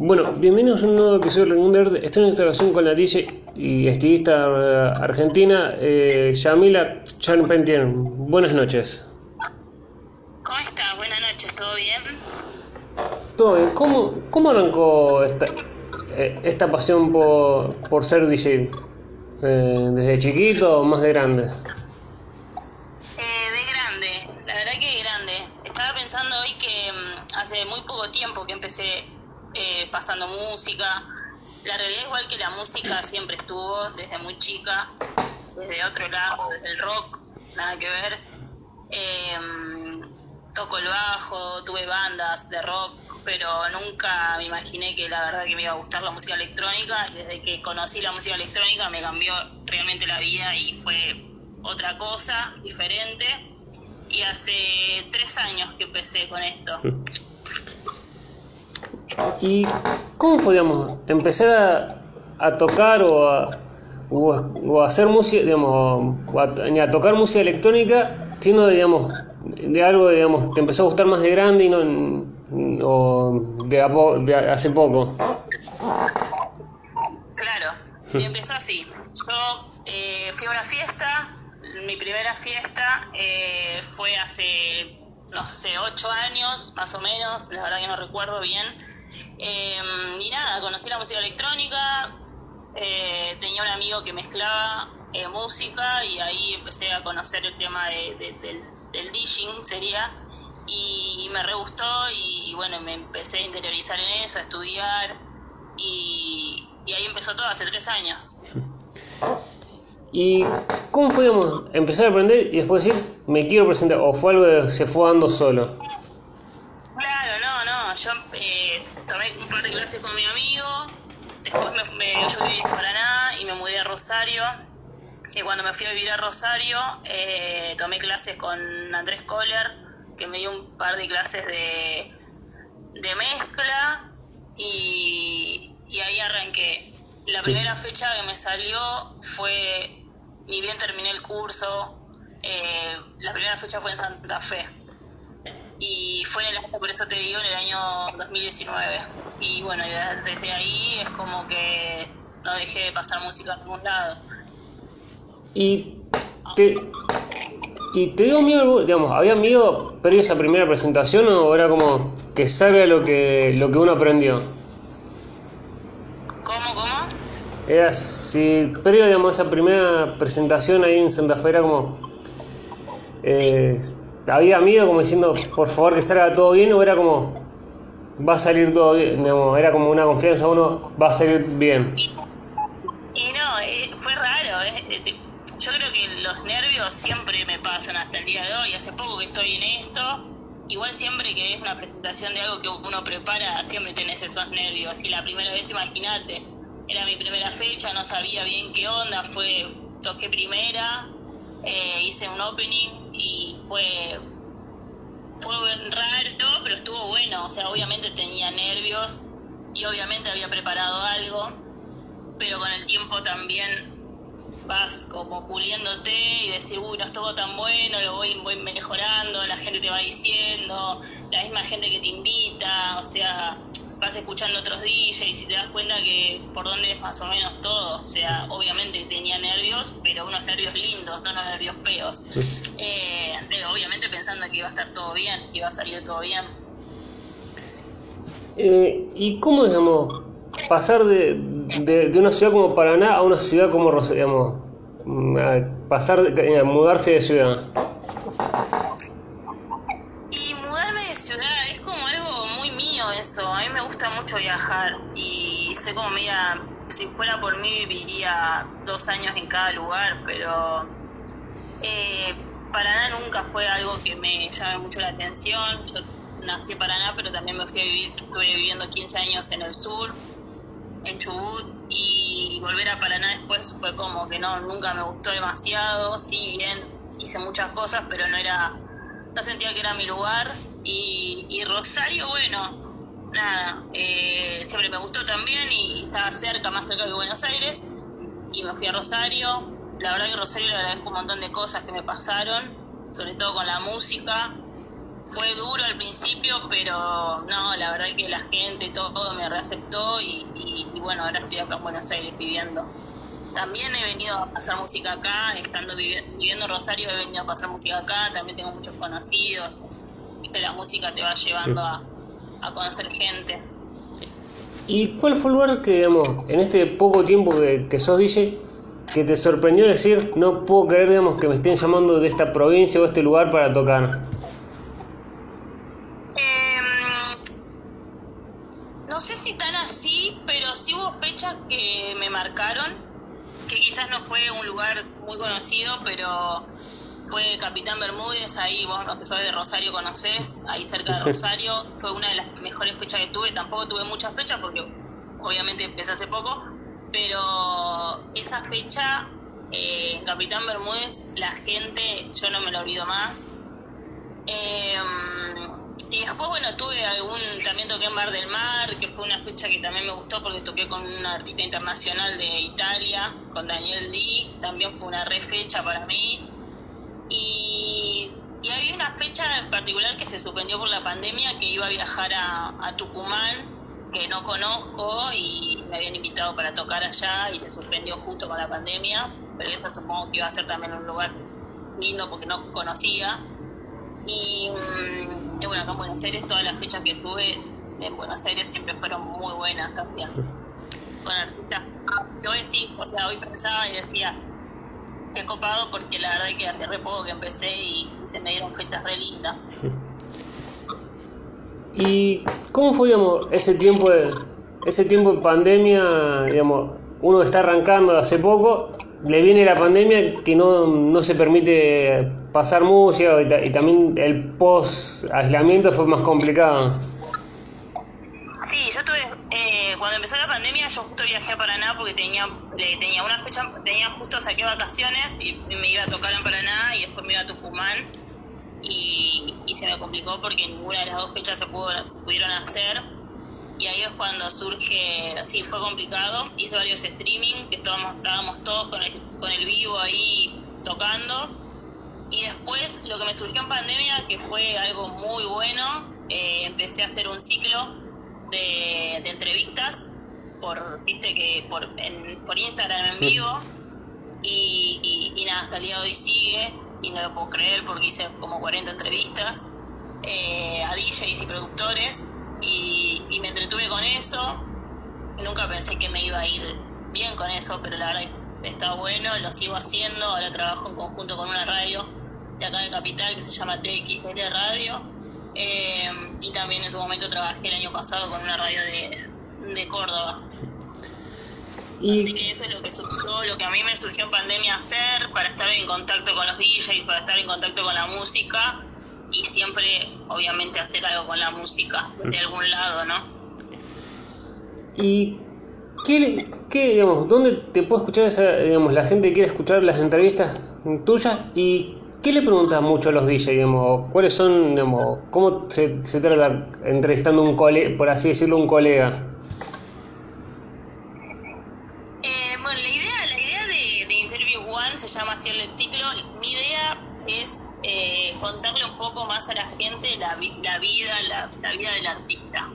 Bueno, bienvenidos a un nuevo episodio de Remunder. Estoy en esta ocasión con la DJ y estilista eh, argentina eh, Yamila Charpentier. Buenas noches. ¿Cómo estás? Buenas noches, ¿todo bien? Todo bien. ¿Cómo, cómo arrancó esta, eh, esta pasión por, por ser DJ? Eh, ¿Desde chiquito o más de grande? Eh, de grande, la verdad que de grande. Estaba pensando hoy que mm, hace muy poco tiempo que empecé eh, pasando música. La realidad igual que la música siempre estuvo desde muy chica, desde otro lado, desde el rock, nada que ver. Eh, toco el bajo, tuve bandas de rock, pero nunca me imaginé que la verdad que me iba a gustar la música electrónica. Y desde que conocí la música electrónica me cambió realmente la vida y fue otra cosa, diferente. Y hace tres años que empecé con esto. ¿Y cómo fue, digamos, empezar a, a tocar o a, o hacer música, digamos, o a, tocar música electrónica, siendo, digamos, de algo, digamos, te empezó a gustar más de grande y no, o de, a po- de hace poco? Claro, y empezó así. Yo eh, fui a una fiesta, mi primera fiesta eh, fue hace, no sé, ocho años más o menos, la verdad que no recuerdo bien. Eh, y nada, conocí la música electrónica, eh, tenía un amigo que mezclaba eh, música y ahí empecé a conocer el tema de, de- del, del DJing, sería, y, me re gustó y, bueno, me empecé a interiorizar en eso, a estudiar y, ahí empezó todo hace tres años. ¿Y cómo fue, empezar a aprender y después decir, me quiero presentar? ¿O fue algo que se fue dando solo? Yo viví en Paraná y me mudé a Rosario, y cuando me fui a vivir a Rosario eh, tomé clases con Andrés Kohler, que me dio un par de clases de, de mezcla, y, y ahí arranqué. La primera fecha que me salió fue, ni bien terminé el curso, eh, la primera fecha fue en Santa Fe y fue en el año, por eso te digo, en el año 2019. Y bueno, desde ahí es como que no dejé de pasar música a ningún lado. Y te, y te dio miedo, digamos, ¿había miedo previo a esa primera presentación o era como que salga lo que, lo que uno aprendió? ¿Cómo, cómo? Era si previo, digamos, a esa primera presentación ahí en Santa Fe era como... eh, ¿Había miedo como diciendo, por favor que salga todo bien o era como, va a salir todo bien? Digamos, era como una confianza, uno va a salir bien. Y no, eh, fue raro. eh, eh, Yo creo que los nervios siempre me pasan hasta el día de hoy. Hace poco que estoy en esto. Igual siempre que es una presentación de algo que uno prepara, siempre tenés esos nervios. Y la primera vez, imagínate, era mi primera fecha, no sabía bien qué onda, fue, toqué primera, hice un opening y fue, fue raro, pero estuvo bueno. O sea, obviamente tenía nervios y obviamente había preparado algo pero con el tiempo también vas como puliéndote y decir, uy, no estuvo tan bueno, lo voy, voy mejorando, la gente te va diciendo, la misma gente que te invita, o sea, vas escuchando otros DJs y te das cuenta que por dónde es más o menos todo, o sea, obviamente tenía nervios, pero unos nervios lindos, no unos nervios feos, eh, de- obviamente pensando que iba a estar todo bien, que iba a salir todo bien. Eh, ¿Y cómo, digamos, pasar de, de, de una ciudad como Paraná a una ciudad como digamos, mm, a pasar, de, a mudarse de ciudad? Como media, si fuera por mí viviría dos años en cada lugar, pero eh, Paraná nunca fue algo que me llame mucho la atención. Yo nací en Paraná, pero también me fui a vivir, estuve viviendo 15 años en el sur, en Chubut, y volver a Paraná después fue como que no, nunca me gustó demasiado. Sí, bien, hice muchas cosas, pero no era no sentía que era mi lugar y Rosario, bueno, nada, eh, siempre me gustó también y estaba cerca, más cerca que Buenos Aires y me fui a Rosario. La verdad que Rosario le agradezco un montón de cosas que me pasaron, sobre todo con la música, fue duro al principio, pero no, la verdad que la gente, todo, me reaceptó y, bueno, ahora estoy acá en Buenos Aires viviendo. También he venido a pasar música acá, estando viviendo en Rosario he venido a pasar música acá, también tengo muchos conocidos, que la música te va llevando a, conocer gente. ¿Y cuál fue el lugar que, digamos, en este poco tiempo que, que sos DJ, que te sorprendió decir, no puedo creer, digamos, que me estén llamando de esta provincia o este lugar para tocar? no sé si tan así, pero sí hubo fechas que me marcaron, que quizás no fue un lugar muy conocido, pero fue Capitán Bermúdez, ahí vos los que sos de Rosario conocés, ahí cerca de Rosario, fue una de las mejores fechas que tuve, tampoco tuve muchas fechas porque obviamente empecé hace poco, pero esa fecha eh, Capitán Bermúdez, la gente, yo no me lo olvido más. Eh, y después, bueno, tuve algún, también toqué en Bar del Mar, que fue una fecha que también me gustó porque toqué con una artista internacional de Italia, con Daniel D, también fue una re fecha para mí. Y, y había una fecha en particular que se suspendió por la pandemia, que iba a viajar a, a Tucumán, que no conozco y me habían invitado para tocar allá y se suspendió justo con la pandemia, pero esta supongo que iba a ser también un lugar lindo porque no conocía. Y mm, y bueno, acá en Buenos Aires todas las fechas que tuve en Buenos Aires siempre fueron muy buenas también. Con artistas, yo decía, o sea, hoy pensaba y decía, qué copado porque la verdad es que hace re poco que empecé y se me dieron fechas re lindas. ¿Y cómo fue, digamos, ese tiempo de, ese tiempo de pandemia, digamos, uno está arrancando hace poco, le viene la pandemia que no, no se permite pasar música y, también el post aislamiento fue más complicado. Sí, yo tuve, cuando empezó la pandemia yo justo viajé a Paraná porque tenía, tenía una fecha, tenía justo saqué vacaciones y me iba a tocar en Paraná y después me iba a Tucumán. Y, se me complicó porque ninguna de las dos fechas se, pudo, pudieron hacer. Y ahí es cuando surge, sí, fue complicado, hice varios streaming, que estábamos, estábamos todos con el, con el vivo ahí tocando. Y después lo que me surgió en pandemia, que fue algo muy bueno, eh, empecé a hacer un ciclo de, entrevistas por, viste que por, por Instagram en vivo y, y, nada, hasta el día de hoy sigue y no lo puedo creer porque hice como 40 entrevistas eh, a DJs y productores y, y me entretuve con eso. Nunca pensé que me iba a ir bien con eso, pero la verdad está bueno, lo sigo haciendo, ahora trabajo en conjunto con una radio de acá de Capital que se llama TXL Radio. Eh, y también en su momento trabajé el año pasado con una radio de, de Córdoba. Así que eso es lo que surgió, lo que a mí me surgió en pandemia hacer, para estar en contacto con los DJs, para estar en contacto con la música y siempre, obviamente, hacer algo con la música, de algún lado, ¿no? ¿Y qué, qué digamos, dónde te puede escuchar esa, digamos, la gente quiere escuchar las entrevistas tuyas y ¿Qué le preguntas mucho a los DJs, digamos? ¿Cuáles son, digamos, cómo se, trata entrevistando un colega, por así decirlo, un colega? Eh, bueno, la idea, la idea de, Interview One se llama así el ciclo. Mi idea es eh, contarle un poco más a la gente la, la vida, la, vida del artista.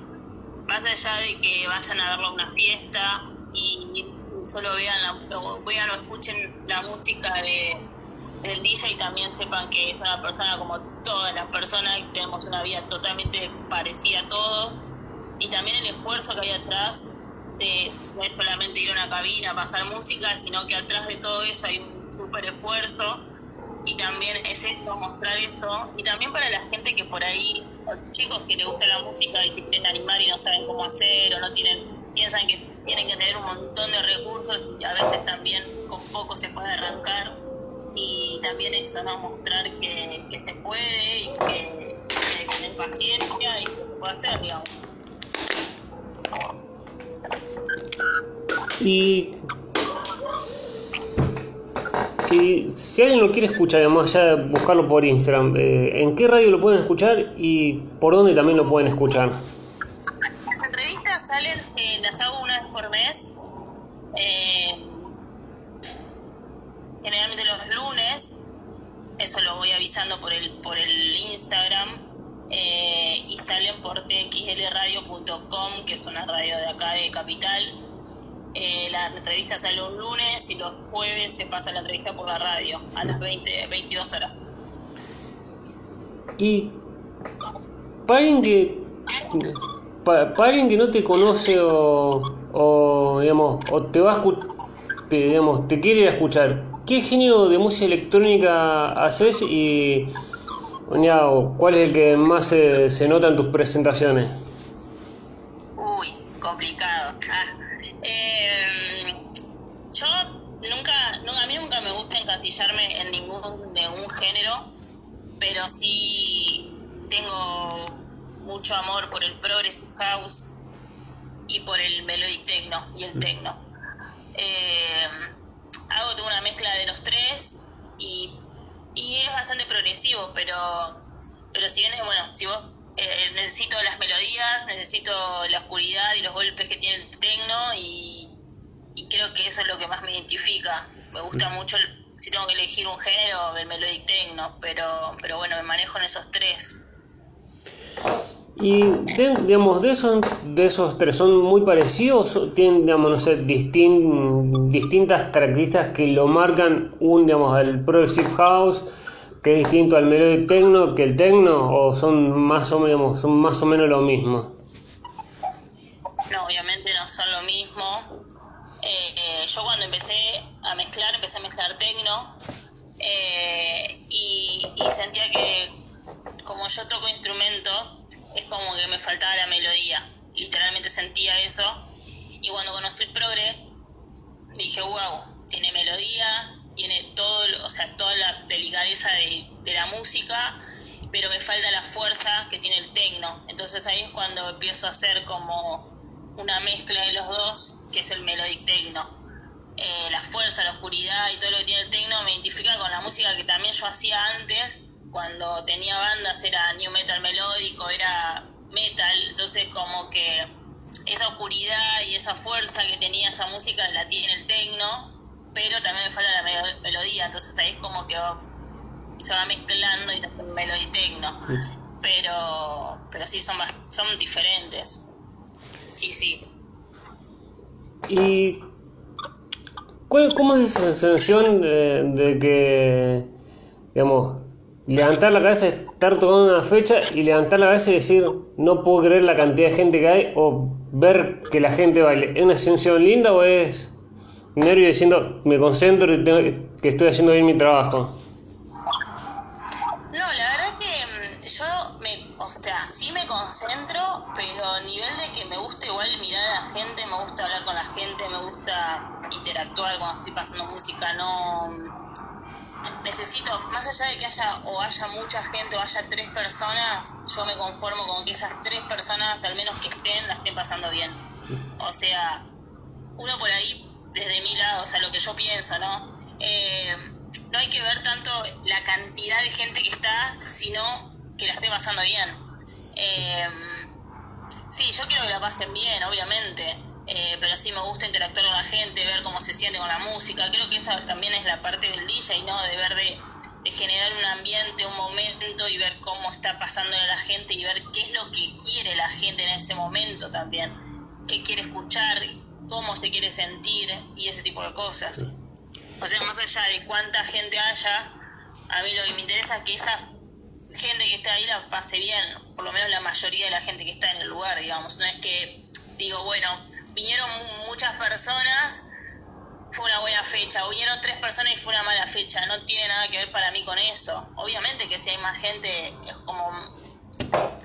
Más allá de que vayan a verlo a una fiesta y solo vean, la, o vean o escuchen la música de el DJ también sepan que es una persona como todas las personas, tenemos una vida totalmente parecida a todos, y también el esfuerzo que hay atrás de no es solamente ir a una cabina a pasar música, sino que atrás de todo eso hay un súper esfuerzo, y también es esto, mostrar eso, y también para la gente que por ahí, los chicos que les gusta la música y que quieren animar y no saben cómo hacer, o no tienen, piensan que tienen que tener un montón de recursos, y a veces también con poco se puede arrancar y también eso, ¿no? Mostrar que, que se puede y que, que tener paciencia y que se puede hacer. Y, y si alguien lo quiere escuchar, además ya buscarlo por Instagram, eh, ¿en qué radio lo pueden escuchar y por dónde también lo pueden escuchar? Las entrevistas salen, eh, las hago una vez por mes. Eh, los por el, por el Instagram, eh, y salen por txlradio.com, que es una radio de acá de Capital. Eh, la entrevista sale un lunes y los jueves se pasa la entrevista por la radio a las 20, 22 horas. Y para alguien que para, alguien que no te conoce o, o digamos o te va a te, digamos te quiere escuchar qué género de música electrónica haces y cuál es el que más se, se nota en tus presentaciones uy complicado ah, eh, yo nunca no, a mí nunca me gusta encasillarme en ningún ningún género pero sí tengo mucho amor por el progressive house y por el melodic techno y el mm. techno. Eh, hago una mezcla de los tres y, y es bastante progresivo, pero, pero si bien es bueno, si vos eh, necesito las melodías, necesito la oscuridad y los golpes que tiene el techno y, y creo que eso es lo que más me identifica. Me gusta mucho, si tengo que elegir un género, el melodic techno, pero, pero bueno, me manejo en esos tres. Y digamos, de esos, de esos tres, ¿son muy parecidos? ¿Tienen, digamos, no sé, distintas características que lo marcan un, digamos, el Progressive House, que es distinto al Melodic Techno, que el Techno, o son más o, menos, son más o menos lo mismo? No, obviamente no son lo mismo. Eh, eh, yo cuando empecé a mezclar, empecé a mezclar Techno, eh, y, y sentía que como yo toco instrumentos, es como que me faltaba la melodía. Literalmente sentía eso. Y cuando conocí el progre, dije, wow, tiene melodía, tiene todo, o sea, toda la de, la música, pero me falta la fuerza que tiene el tecno. Entonces ahí es cuando empiezo a hacer como una mezcla de los dos, que es el melodic techno. Eh, la fuerza, la oscuridad y todo lo que tiene el techno me identifica con la música que también yo hacía antes, cuando tenía bandas era new metal melódico, era metal, entonces como que esa oscuridad y esa fuerza que tenía esa música la tiene el tecno, pero también me falta la melodía, entonces ahí es como que se va mezclando y melodía tecno. Pero, pero sí son, son diferentes. Sí, sí. ¿Y cuál, cómo es esa sensación de, de que, digamos, levantar la cabeza, estar tocando una fecha y levantar la cabeza y decir, no puedo creer la cantidad de gente que hay o ver que la gente baile. ¿Es una sensación linda o es nervio diciendo, me concentro y tengo, que estoy haciendo bien mi trabajo? Haya mucha gente o haya tres personas, yo me conformo con que esas tres personas, al menos que estén, la estén pasando bien. O sea, uno por ahí, desde mi lado, o sea, lo que yo pienso, ¿no? Eh, no hay que ver tanto la cantidad de gente que está, sino que la esté pasando bien. Eh, sí, yo quiero que la pasen bien, obviamente eh, pero sí me gusta interactuar con la gente, ver cómo se siente con la música. Creo que esa también es la parte del DJ, ¿no? De ver de, generar un ambiente, un momento y ver cómo está pasando la gente y ver qué es lo que quiere la gente en ese momento también. Qué quiere escuchar, cómo se quiere sentir y ese tipo de cosas. O sea, más allá de cuánta gente haya, a mí lo que me interesa es que esa gente que está ahí la pase bien, por lo menos la mayoría de la gente que está en el lugar, digamos. No es que digo, bueno, vinieron muchas personas, fue una buena fecha, vinieron tres personas y fue una mala fecha, no tiene nada que ver para mí con eso. Obviamente que si hay más gente es como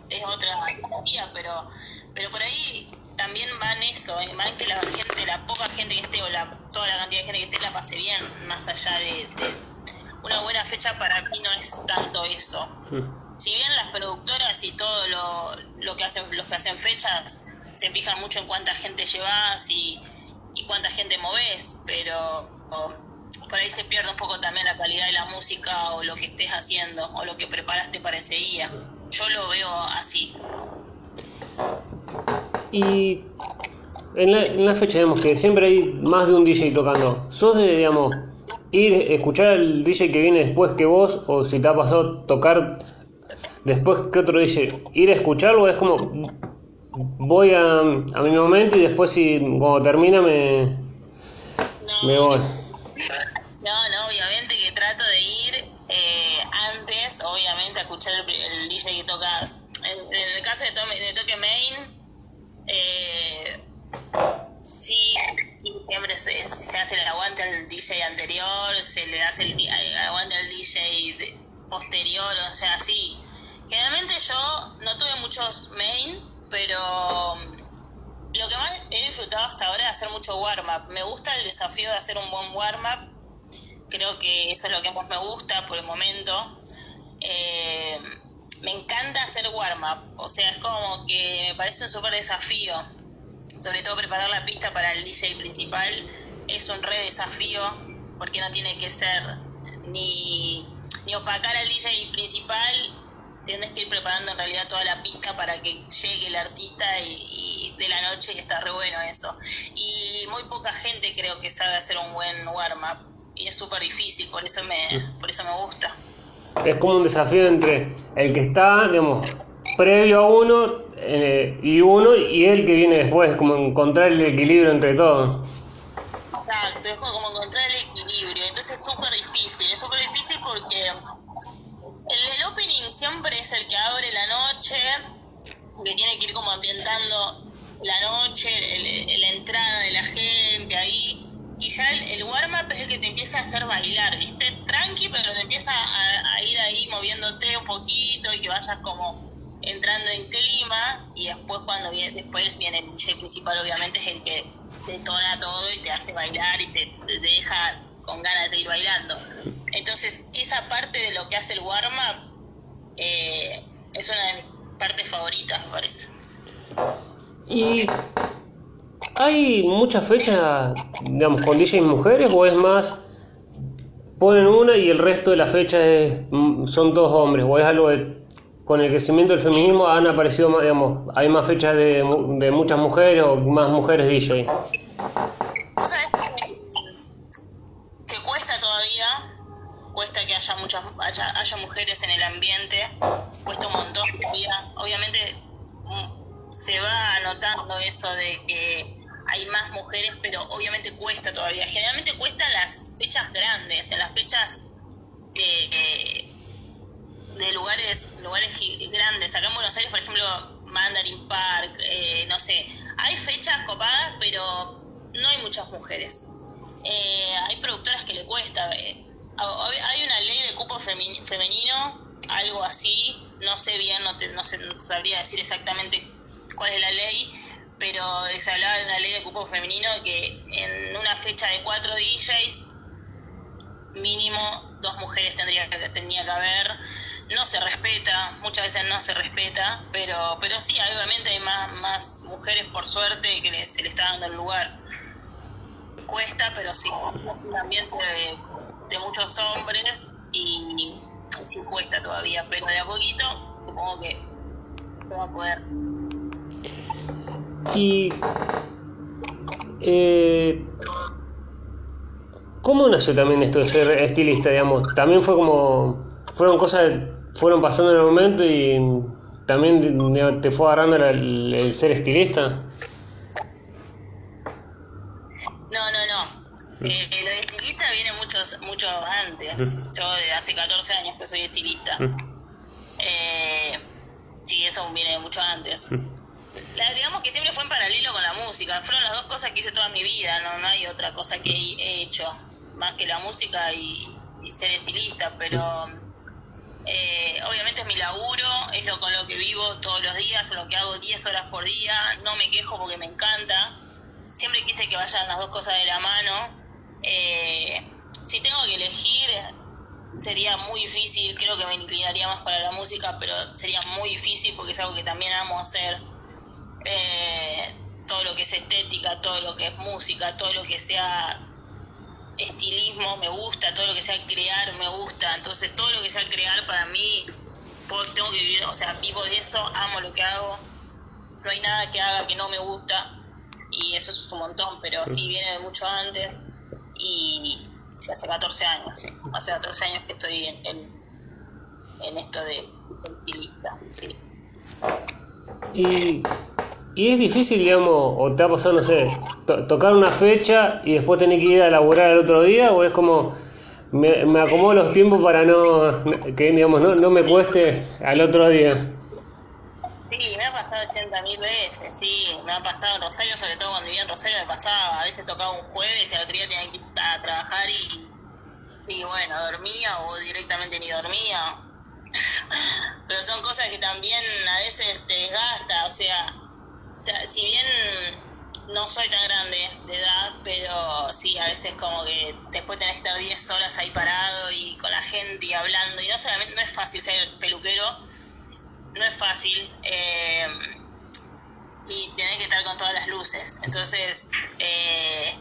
es otra categoría, pero pero por ahí también va en eso, eh, va en que la gente, la poca gente que esté o la, toda la cantidad de gente que esté la pase bien, más allá de, una buena fecha para mí no es tanto eso. Hmm. Si bien las productoras y todo lo, lo que hacen, los que hacen fechas se fijan mucho en cuánta gente llevas y, cuánta gente moves, pero por ahí se pierde un poco también la calidad de la música o lo que estés haciendo o lo que preparaste para ese día. Yo lo veo así. Y en la, en fecha, digamos que siempre hay más de un DJ tocando. ¿Sos de, digamos, ir, escuchar al DJ que viene después que vos o si te ha pasado tocar después, ¿qué otro dice? ¿Ir a escucharlo? Es como, voy a, a mi momento y después si cuando termina me, No, me voy. no, no, obviamente que trato de ir eh, antes, obviamente, a escuchar el, el DJ que toca. En, en el caso de, Toque Main, eh, sí, siempre se, se hace el aguante al DJ anterior, se le hace el, el aguante al DJ de- posterior, o sea, sí. Generalmente yo no tuve muchos main, pero lo que más he disfrutado hasta ahora es hacer mucho warm-up. Me gusta el desafío de hacer un buen warm-up. Creo que eso es lo que más me gusta por el momento. Eh, me encanta hacer warm-up. O sea, es como que me parece un súper desafío. Sobre todo preparar la pista para el DJ principal es un re desafío porque no tiene que ser ni, ni opacar al DJ principal tienes que ir preparando en realidad toda la pista para que llegue el artista y, y de la noche y está re bueno eso. Y muy poca gente creo que sabe hacer un buen warm-up y es súper difícil, por eso me, por eso me gusta. Es como un desafío entre el que está, digamos, previo a uno eh, y uno y el que viene después, como encontrar el equilibrio entre todos. Exacto, es como como encontrar el equilibrio, entonces es súper difícil, es súper difícil porque el, opening siempre es el que abre la noche, que tiene que ir como ambientando la noche, el- la entrada de la gente ahí, y ya el, warm-up es el que te empieza a hacer bailar, ¿viste? Tranqui, pero te empieza a, ir ahí moviéndote un poquito y que vayas como entrando en clima y después cuando viene, después viene el principal obviamente es el que detona todo y te hace bailar y te, te deja con ganas de seguir bailando. Entonces esa parte de lo que hace el warm-up eh, es una de mis partes favoritas parece. ¿Y hay muchas fechas, digamos, con DJs mujeres o es más, ponen una y el resto de las fechas mm, son dos hombres? ¿O es algo de, con el crecimiento del feminismo han aparecido más, digamos, hay más fechas de, de muchas mujeres o más mujeres DJ? ¿Vos sabés que, que cuesta todavía? Cuesta que haya muchas haya, haya mujeres en el ambiente, cuesta un montón todavía. Obviamente mm, se va notando eso de que hay más mujeres, pero obviamente cuesta todavía. Generalmente cuesta en las fechas grandes, en las fechas de, de- de lugares lugares gi- grandes. Acá en Buenos Aires, por ejemplo, Mandarin Park, eh, no sé, hay fechas copadas, pero no hay muchas mujeres. Eh, hay productoras que le cuesta. eh, hay hay una ley de cupo femi- femenino, algo así, no sé bien, no, te- no, sé- no sabría decir exactamente cuál es la ley, pero se hablaba de una ley de cupo que en una fecha de cuatro DJs mínimo dos mujeres tendría que tendría que haber. No se respeta muchas veces no se respeta pero pero sí obviamente hay más más mujeres por suerte que les- se le está dando el lugar. Cuesta pero sí un ambiente de, de muchos hombres y sí cuesta todavía pero de a poquito supongo que se va a poder. Y eh, ¿cómo nació también esto de ser estilista, digamos? También fue como fueron cosas que fueron pasando en el momento y también te fue agarrando el, el ser estilista. No, no, no. Eh, lo de estilista viene muchos, mucho antes. Yo de hace 14 años que soy estilista. Eh, sí, eso viene mucho antes. La- digamos que siempre fue en paralelo con la música. Fueron las dos cosas que hice toda mi vida. No, no hay otra cosa que he he hecho más que la música y, ser estilista. Pero eh, obviamente es mi laburo, es lo con lo que vivo todos los días, lo que hago 10 horas por día. No me quejo porque me encanta. Siempre quise que vayan las dos cosas de la mano. Eh, si tengo que elegir, sería muy difícil, creo que me inclinaría más para la música, pero sería muy difícil porque es algo que también amo hacer. Eh, todo lo que es estética, todo lo que es música, todo lo que sea estilismo me gusta, todo lo que sea crear me gusta, entonces todo lo que sea crear para mí, puedo- tengo que vivir, o sea, vivo de eso, amo lo que hago, no hay nada que haga que no me gusta y eso es un montón, pero sí. viene de mucho antes y sí, hace 14 años, hace 14 años que estoy en, en, en esto de, estilista, sí. Y, y es difícil, digamos, o te ha pasado, no sé, to- tocar una fecha y después tener que ir a laburar el otro día, o es como, me, me acomodo los tiempos para no, que digamos, no, no me cueste al otro día. Sí, me ha pasado 80 mil veces, sí, me ha pasado en Rosario, sobre todo cuando vivía en Rosario me pasaba, a veces tocaba un jueves y al otro día tenía que ir a trabajar y, sí, bueno, dormía o directamente ni dormía. Pero son cosas que también a veces te desgasta, o sea, si bien no soy tan grande de edad, pero sí, a veces como que después tenés que estar 10 horas ahí parado y con la gente y hablando, y no solamente, no es fácil ser peluquero, no es fácil eh, y tenés que estar con todas las luces. Entonces, eh,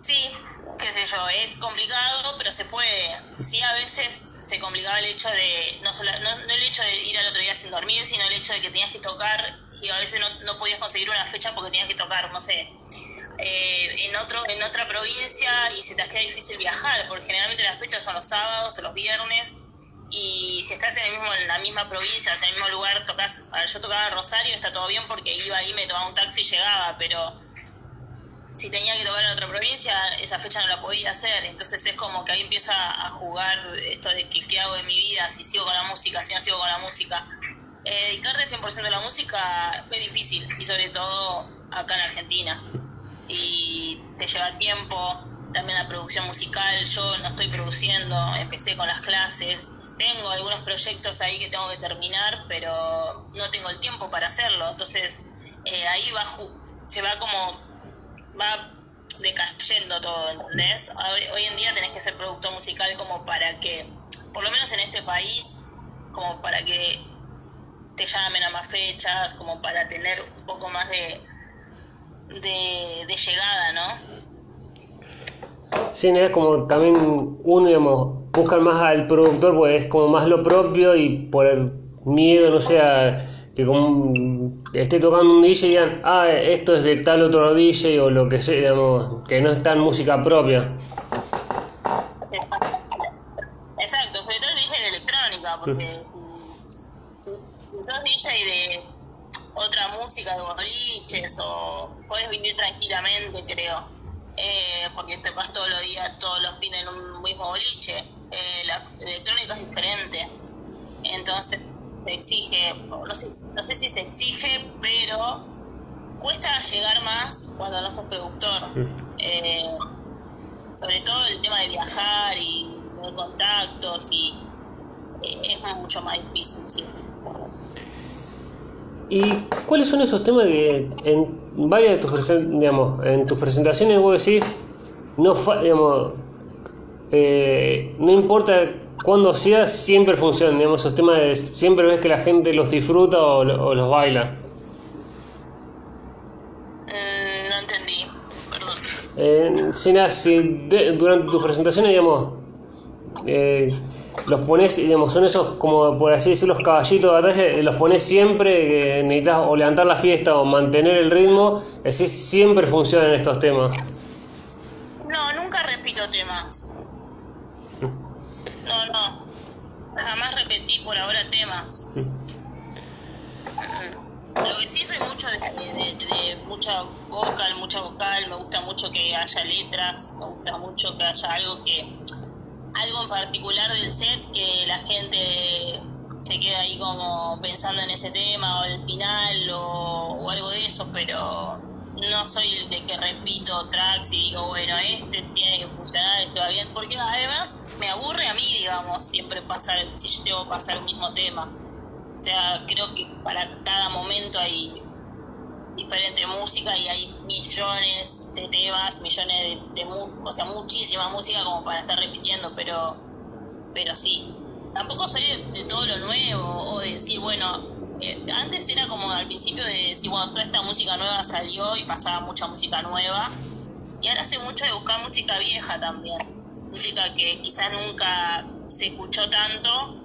sí, qué sé yo, es complicado, pero se puede. Sí, a veces se complicaba el hecho de, no, solo, no, no el hecho de ir al otro día sin dormir, sino el hecho de que tenías que tocar y a veces no, no podías conseguir una fecha porque tenías que tocar, no sé. eh, en otro en otra provincia y se te hacía difícil viajar porque generalmente las fechas son los sábados o los viernes y si estás en, el mismo, en la misma provincia, en el mismo lugar, tocas, yo tocaba Rosario, está todo bien porque iba ahí, me tomaba un taxi y llegaba, pero si tenía que tocar en otra provincia, esa fecha no la podía hacer, entonces es como que ahí empieza a jugar esto de que, qué hago de mi vida, si sigo con la música, si no sigo con la música. Eh, dedicarte 100% a la música es difícil, y sobre todo acá en Argentina, y te lleva tiempo, también la producción musical, yo no estoy produciendo, empecé con las clases, tengo algunos proyectos ahí que tengo que terminar, pero no tengo el tiempo para hacerlo, entonces eh, ahí va se va como, va decayendo todo, ¿entendés? Hoy, hoy en día tenés que ser productor musical como para que, por lo menos en este país, como para que te llamen a más fechas, como para tener un poco más de, de, de llegada, ¿no? Sí, ¿no? es como también uno, digamos, buscan más al productor porque es como más lo propio y por el miedo, no sé, a que como esté tocando un DJ y digan, ah, esto es de tal otro DJ o lo que sea, digamos, que no es tan música propia. Exacto, sobre todo el DJ de electrónica, porque si, si sos DJ de otra música, de boliches, o puedes vivir tranquilamente, creo, eh, porque te vas todos los días, todos los fines en un mismo boliche. Eh, la electrónica es diferente, entonces se no sé, no sé si se exige, pero cuesta llegar más cuando no sos productor. Eh, sobre todo el tema de viajar y tener contactos y eh, es mucho más difícil, sí. ¿Y cuáles son esos temas que en varias de tus, digamos, en tus presentaciones vos decís, no, digamos, eh, no importa cuándo sea, siempre funcionan, digamos, esos temas, de- siempre ves que la gente los disfruta o, o los baila? Mm, no entendí, perdón. Eh, si nada, si de- durante tus presentaciones, digamos, eh, los pones, digamos, son esos, como por así decir, los caballitos de batalla, eh, los pones siempre que necesitas o levantar la fiesta o mantener el ritmo, así siempre funcionan estos temas. No, nunca repito temas. No, no. Jamás repetí por ahora temas. Lo que sí soy mucho de, de- de mucha vocal, mucha vocal, me gusta mucho que haya letras, me gusta mucho que haya algo que, algo en particular del set que la gente se quede ahí como pensando en ese tema o el final o, o algo de eso, pero no soy el de que repito tracks y digo, bueno, este tiene que funcionar, este va bien, porque además me aburre a mí, digamos, siempre pasar, si yo que pasar el mismo tema. O sea, creo que para cada momento hay diferente música y hay millones de temas, millones de, de o sea, muchísima música como para estar repitiendo, pero pero sí. Tampoco soy de, de todo lo nuevo o de decir, bueno, eh, antes era como al principio de decir, bueno, toda esta música nueva salió y pasaba mucha música nueva. Y ahora soy mucho de buscar música vieja también. Música que quizás nunca se escuchó tanto,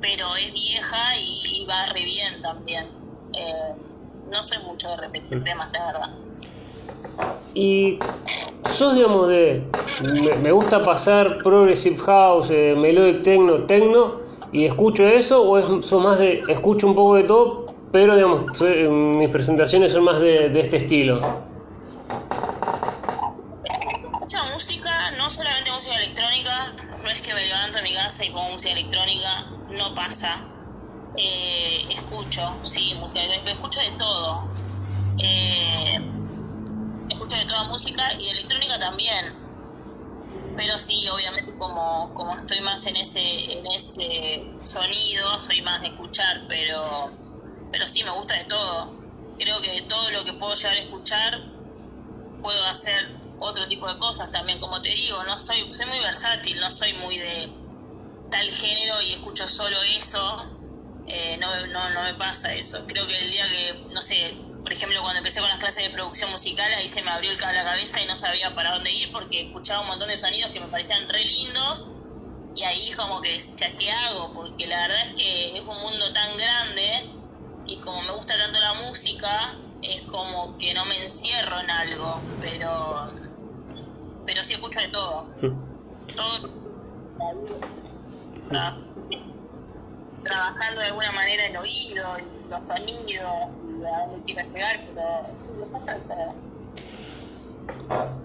pero es vieja y va re bien también. Eh, no soy mucho de repetir temas, la verdad. Y sos, digamos, de. Me, me gusta pasar Progressive House, eh, Melodic Techno, Techno, y escucho eso o es, son más de escucho un poco de todo, pero digamos, mis presentaciones son más de, de este estilo? Escucho música, no solamente música electrónica, no es que me levanto a mi casa y pongo música electrónica, no pasa. Eh, escucho, sí, música electrónica, escucho de todo. Eh, escucho de toda música y electrónica también pero sí, obviamente como, como estoy más en ese, en ese sonido, soy más de escuchar, pero, pero sí me gusta de todo. Creo que de todo lo que puedo llegar a escuchar, puedo hacer otro tipo de cosas también, como te digo, no soy, soy muy versátil, no soy muy de tal género y escucho solo eso, eh, no, no, no me pasa eso. Creo que el día que, no sé, por ejemplo, cuando empecé con las clases de producción musical, ahí se me abrió el la cabeza y no sabía para dónde ir porque escuchaba un montón de sonidos que me parecían re lindos. Y ahí como que decía, ¿qué hago? Porque la verdad es que es un mundo tan grande y como me gusta tanto la música, es como que no me encierro en algo, pero, pero sí escucho de todo. Todo. Trabajando de alguna manera el oído, los sonidos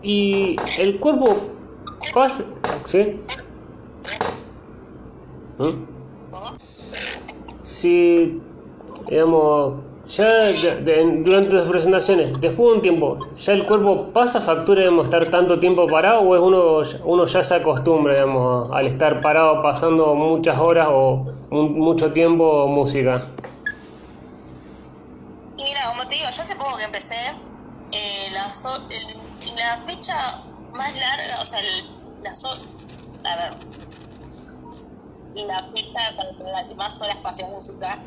y el cuerpo pasa, ¿sí? ¿Mm? Si, digamos, ya durante las presentaciones, después de un tiempo, ¿ya el cuerpo pasa factura de estar tanto tiempo parado o es uno, uno ya se acostumbra, digamos, al estar parado pasando muchas horas o mucho tiempo música? La fecha más larga, o sea, la, so, a ver, la fecha con la que más horas pasé música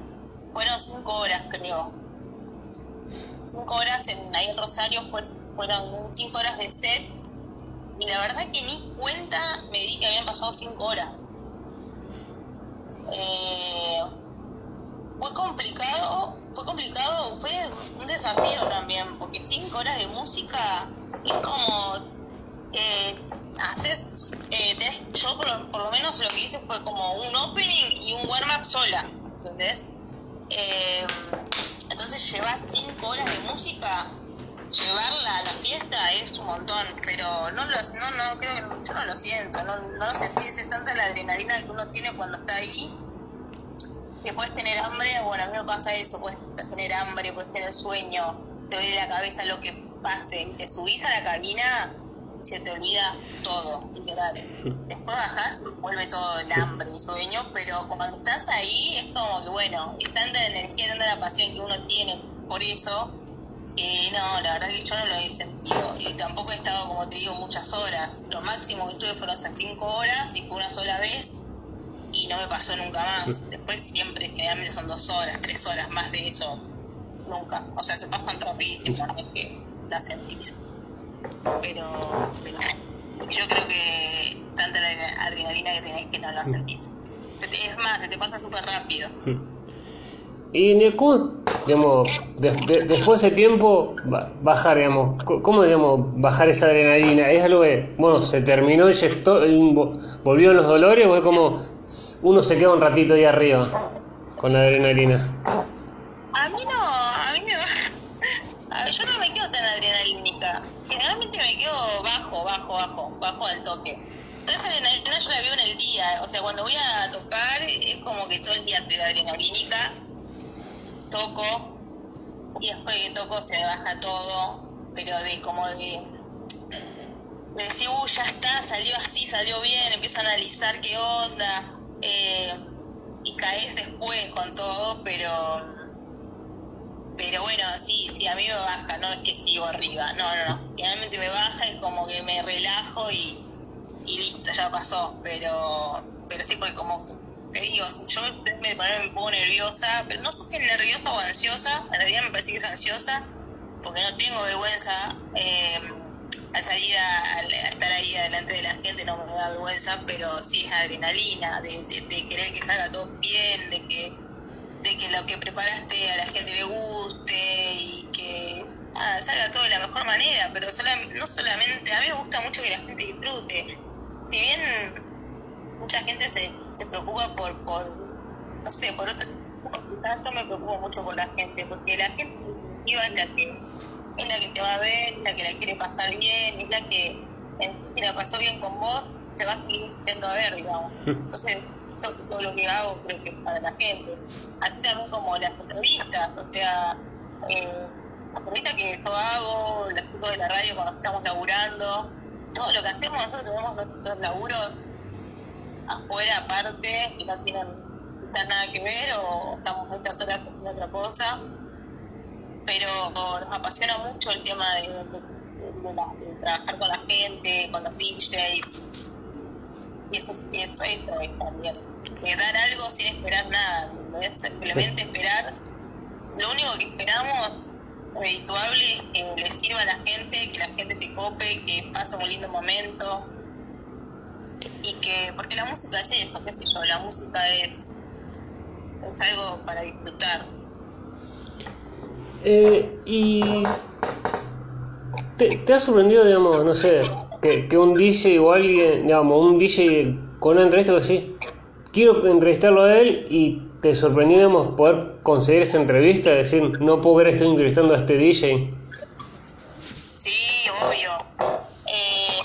fueron cinco horas, creo. Cinco horas en, ahí en Rosario fueron cinco horas de set y la verdad que ni cuenta me di que habían pasado cinco horas. Eh, fue complicado, fue complicado, fue un desafío también, porque cinco horas de música es como eh, haces, eh, yo por lo, menos lo que hice fue como un opening y un warm-up sola, ¿entendés? Eh, entonces llevar cinco horas de música, llevarla a la fiesta es un montón, pero no lo, no, no, creo yo no lo siento, no, no lo sentí, es tanta la adrenalina que uno tiene cuando está ahí, que puedes tener hambre, bueno, a mí me pasa eso, puedes tener hambre, puedes tener sueño, te duele la cabeza lo que pase, te subís a la cabina, se te olvida todo, literal. Después bajás y vuelve todo el hambre, el sueño, pero cuando estás ahí es como que, bueno, es tanta energía, tanta la pasión que uno tiene por eso, que no, la verdad que yo no lo he sentido. Y tampoco he estado, como te digo, muchas horas. Lo máximo que estuve fueron cinco horas y fue una sola vez y no me pasó nunca más. Después siempre, generalmente son dos horas, tres horas, más de eso, nunca. O sea, se pasan rapidísimo, no que la sentís. Pero, pero yo creo que tanta la adrenalina que tenés que no la sentís. es más, se te pasa súper rápido. Y digamos, después de ese tiempo, bajar, digamos, ¿cómo digamos, bajar esa adrenalina? ¿Es algo que, bueno, se terminó y volvió los dolores o es como uno se queda un ratito ahí arriba con la adrenalina? A mí no, a mí me va, yo no me quedo tan adrenalínica. Generalmente me quedo bajo, bajo, bajo, bajo al toque. Entonces adrenalina yo la veo en el día, o sea, cuando voy a tocar es como que todo el día estoy adrenalínica toco y después que toco se me baja todo, pero de como de, de decir, uh, ya está, salió así, salió bien, empiezo a analizar qué onda, eh, y caes después con todo, pero pero bueno, sí, sí, a mí me baja, no es que sigo arriba, no, no, no, realmente me baja y como que me relajo y, y listo, ya pasó, pero, pero sí, porque como te digo, yo me, me, me pongo nerviosa, pero no sé si nerviosa o ansiosa, en realidad me parece que es ansiosa, porque no tengo vergüenza eh, al salir a, estar ahí delante de la gente, no me da vergüenza, pero sí es adrenalina, de, de, querer que salga todo bien, de que, de que lo que preparaste a la gente le guste y que salga todo de la mejor manera, pero no solamente, a mí me gusta mucho que la gente disfrute. Si bien mucha gente se, se preocupa por, por no sé, por otro yo me preocupo mucho por la gente, porque la gente es la que es la que te va a ver, la que la quiere pasar bien, es la que si la pasó bien con vos, te va a seguir yendo a ver, digamos. Entonces, todo, lo que hago creo que es para la gente. Así también como las entrevistas, o sea, eh, las entrevistas que yo hago, los chicos de la radio cuando estamos laburando, todo lo que hacemos, nosotros tenemos nuestros laburos afuera, aparte, que no tienen nada que ver o estamos muchas horas haciendo otra cosa. Pero nos apasiona mucho el tema de, de, trabajar con la gente, con los DJs. Y eso, y eso es también. De dar algo sin esperar nada, simplemente esperar. Lo único que esperamos redituable es que le sirva a la gente, que la gente se cope, que pase un lindo momento. Y que, porque la música es eso, qué sé yo, la música es, es algo para disfrutar. Eh, y te, ha sorprendido, digamos, no sé, que, que, un DJ o alguien, digamos, un DJ con una entrevista que sí, quiero entrevistarlo a él y te sorprendió, digamos, poder conseguir esa entrevista, decir, no puedo creer que estoy entrevistando a este DJ. Sí, obvio. Eh,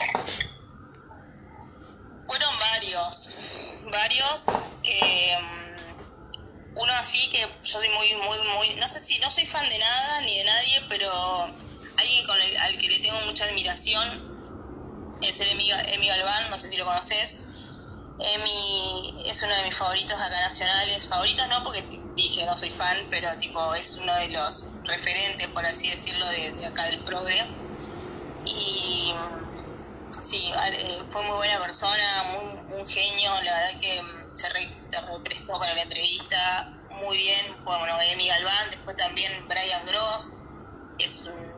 fueron varios, varios que mm, uno así que yo soy muy, muy, muy, no sé si, no soy fan de nada ni de nadie, pero alguien con el, al que le tengo mucha admiración es el Emi, Emi Galván, no sé si lo conoces. Emi es uno de mis favoritos acá nacionales, favoritos no porque dije no soy fan, pero tipo es uno de los referentes, por así decirlo, de, acá del progre. Y sí, eh, fue muy buena persona, muy, un genio, la verdad que se, re, para la entrevista muy bien. Bueno, Emi Galván, después también Brian Gross, es un,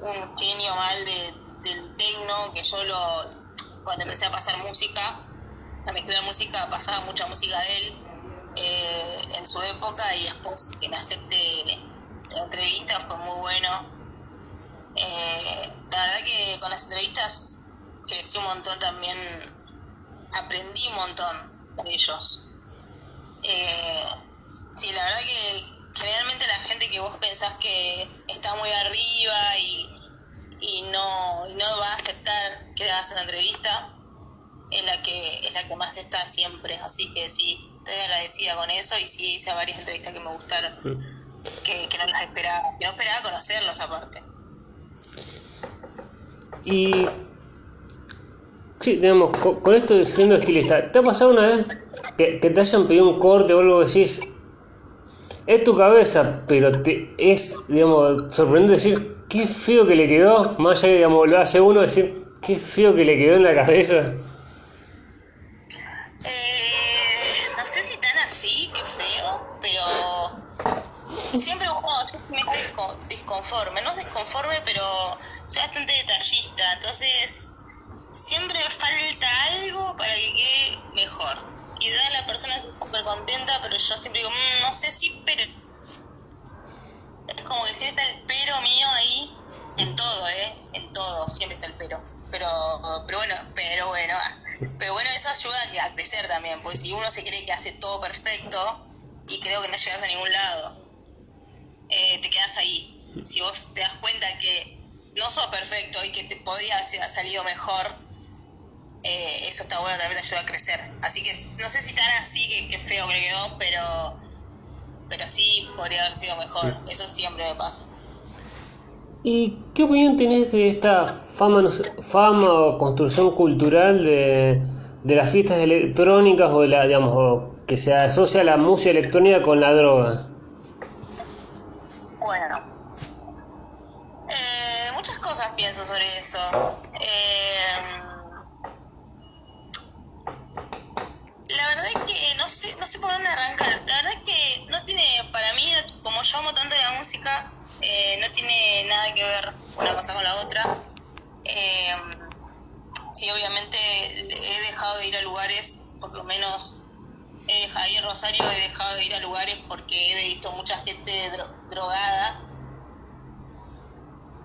un, genio mal de, del tecno, que yo lo cuando empecé a pasar música, a mezclar música, pasaba mucha música de él eh, en su época y después que me acepte la entrevista fue muy bueno. Eh, la verdad que con las entrevistas crecí un montón también, aprendí un montón de ellos. Eh, sí, la verdad que generalmente la gente que vos pensás que está muy arriba y y no, no va a aceptar que le hagas una entrevista en la que en la que más está siempre. Así que sí estoy agradecida con eso y sí hice varias entrevistas que me gustaron que, que no las esperaba que no esperaba conocerlos aparte. Y sí digamos con, esto de siendo estilista ¿te ha pasado una vez que, que te hayan pedido un corte o algo que decís es tu cabeza, pero te es, digamos, sorprendente decir qué feo que le quedó, más allá de, digamos, lo hace uno decir qué feo que le quedó en la cabeza. Sos perfecto y que te podría haber salido mejor, eh, eso está bueno, también te ayuda a crecer. Así que no sé si tan así que, feo que quedó, pero, pero sí podría haber sido mejor. Eso siempre me pasa. ¿Y qué opinión tenés de esta fama, fama o construcción cultural de, de las fiestas electrónicas o de la, digamos, que se asocia la música electrónica con la droga? Bueno, eh, muchas cosas pienso sobre eso. no sé por dónde arrancar. La verdad es que no tiene, para mí, como yo amo tanto la música, eh, no tiene nada que ver una cosa con la otra. Eh, sí, obviamente he dejado de ir a lugares, por lo menos he dejado de ir a Rosario, he dejado de ir a lugares porque he visto mucha gente drogada.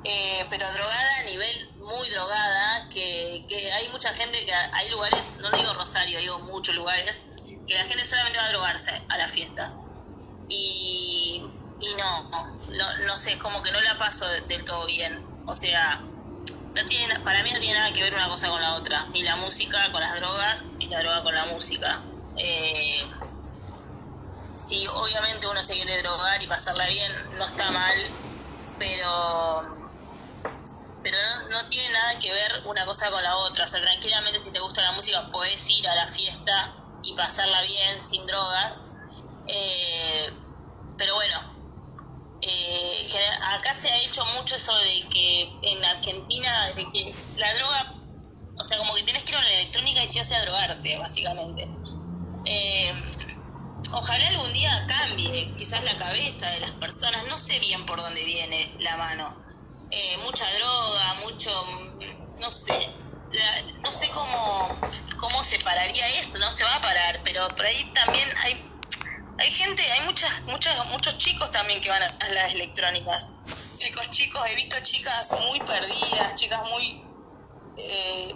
Eh, pero drogada a nivel muy drogada, que, que hay mucha gente que hay lugares, no digo Rosario, digo muchos lugares, que la gente solamente va a drogarse a las fiestas. Y, y no, no, no sé, como que no la paso del todo bien. O sea, no tiene, para mí no tiene nada que ver una cosa con la otra, ni la música con las drogas, ni la droga con la música. Eh, si obviamente uno se quiere drogar y pasarla bien, no está mal, pero pero no, tiene nada que ver una cosa con la otra. O sea, tranquilamente si te gusta la música puedes ir a la fiesta y pasarla bien sin drogas. Eh, pero bueno, eh, acá se ha hecho mucho eso de que en Argentina, de que la droga, o sea, como que tienes que ir a la electrónica y si o sea drogarte, básicamente. Eh, ojalá algún día cambie quizás la cabeza de las personas, no sé bien por dónde viene la mano. Eh, mucha droga, mucho, no sé, no sé cómo, cómo se pararía esto, no se va a parar, pero por ahí también hay hay gente, hay muchas, muchas, muchos chicos también que van a, las electrónicas. Chicos, chicos, he visto chicas muy perdidas, chicas muy, eh,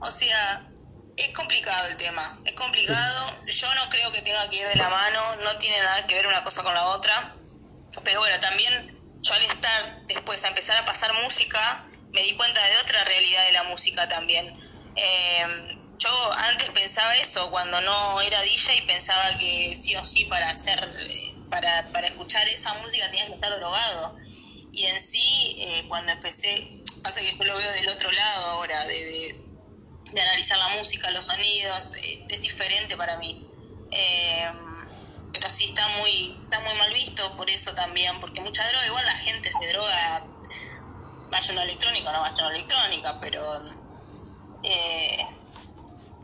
o sea, es complicado el tema, es complicado. Yo no creo que tenga que ir de la mano, no tiene nada que ver una cosa con la otra. Pero bueno, también yo al estar después a empezar a pasar música, me di cuenta de otra realidad de la música también. Eh, yo antes pensaba eso, cuando no era DJ pensaba que sí o sí para hacer, para, para escuchar esa música tenías que estar drogado. Y en sí, eh, cuando empecé, pasa que yo lo veo del otro lado ahora, de, de, analizar la música, los sonidos, eh, es diferente para mí. Eh, pero sí está muy, está muy mal visto por eso también, porque mucha droga, igual la gente se droga, vaya una electrónica o no vaya una electrónica, pero eh,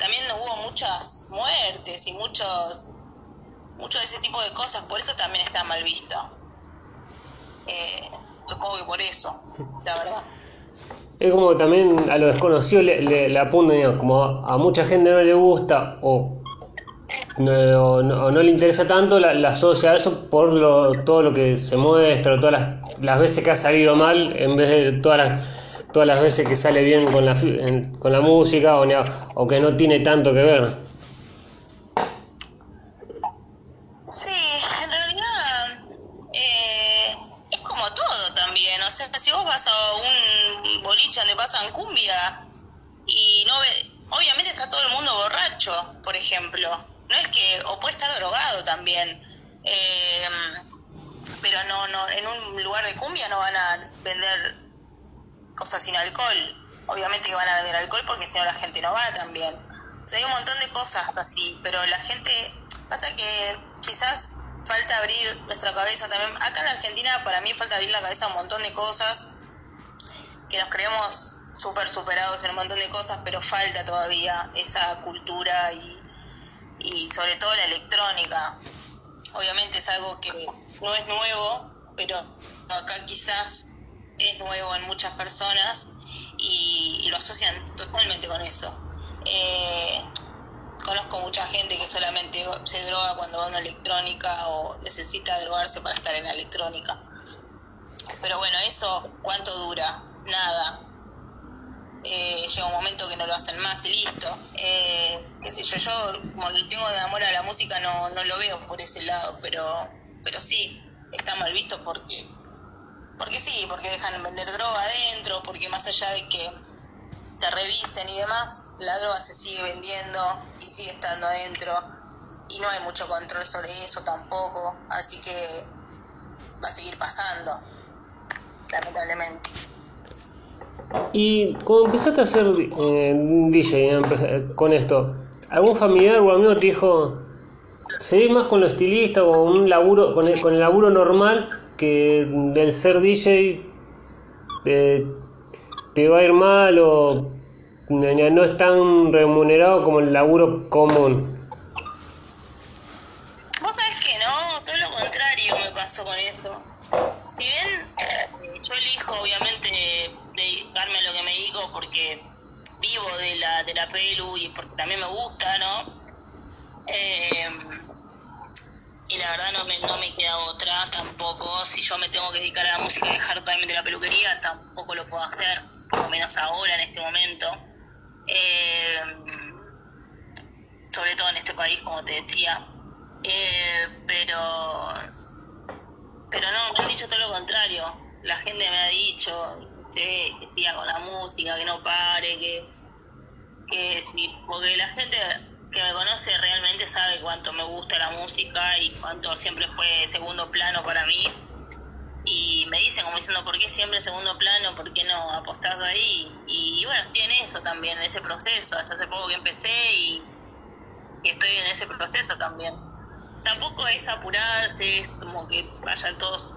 también hubo muchas muertes y muchos, mucho de ese tipo de cosas, por eso también está mal visto. Eh, supongo que por eso, la verdad. Es como también a lo desconocido le, le, apuntan, como a, mucha gente no le gusta o no, no, le interesa tanto, la, la asocia a eso por lo, todo lo que se muestra, todas las, las veces que ha salido mal, en vez de todas las todas las veces que sale bien con la, con la música o, o que no tiene tanto que ver. Sí, en realidad eh, es como todo también. O sea, si vos vas a un boliche donde pasan cumbia y no ve, obviamente está todo el mundo borracho, por ejemplo. No es que, o puede estar drogado también. Eh, pero no, no, en un lugar de cumbia no van a vender cosas sin alcohol. Obviamente que van a vender alcohol porque si no la gente no va también. O sea, hay un montón de cosas así, pero la gente, pasa que quizás falta abrir nuestra cabeza también. Acá en Argentina para mí falta abrir la cabeza a un montón de cosas, que nos creemos súper superados en un montón de cosas, pero falta todavía esa cultura y, y sobre todo la electrónica. Obviamente es algo que no es nuevo, pero acá quizás es nuevo en muchas personas y, lo asocian totalmente con eso. Eh, conozco mucha gente que solamente se droga cuando va a una electrónica o necesita drogarse para estar en la electrónica. Pero bueno, eso, ¿cuánto dura? Nada. Eh, llega un momento que no lo hacen más y listo. Eh, qué sé yo, yo como tengo de amor a la música no, no lo veo por ese lado, pero, pero sí, está mal visto porque porque sí, porque dejan vender droga adentro, porque más allá de que te revisen y demás, la droga se sigue vendiendo y sigue estando adentro y no hay sobre eso tampoco, así que va a seguir pasando, lamentablemente. Y cuando empezaste a hacer eh, DJ con esto, ¿algún familiar o amigo te dijo, seguir más con lo estilista o un laburo, con el, con el laburo normal que del ser DJ te, te va a ir mal o no es tan remunerado como el laburo común. Vos sabés que no, todo lo contrario me pasó con eso. Si bien eh, yo elijo obviamente dedicarme a lo que me digo porque vivo de la, de la pelu y porque también me gusta, ¿no? Eh, y la verdad no me, no me queda otra tampoco. Si yo me tengo que dedicar a la música y dejar totalmente la peluquería, tampoco lo puedo hacer, por lo menos ahora, en este momento. Eh, sobre todo en este país, como te decía. Eh, pero, pero no, me han dicho todo lo contrario. La gente me ha dicho que siga con la música, que no pare, que, que sí, porque la gente que me conoce realmente sabe cuánto me gusta la música y cuánto siempre fue segundo plano para mí. Y me dicen como diciendo, ¿por qué siempre segundo plano? ¿Por qué no apostás ahí? Y, bueno, estoy en eso también, en ese proceso. Yo hace poco que empecé y, estoy en ese proceso también. Tampoco es apurarse, es como que vayan todos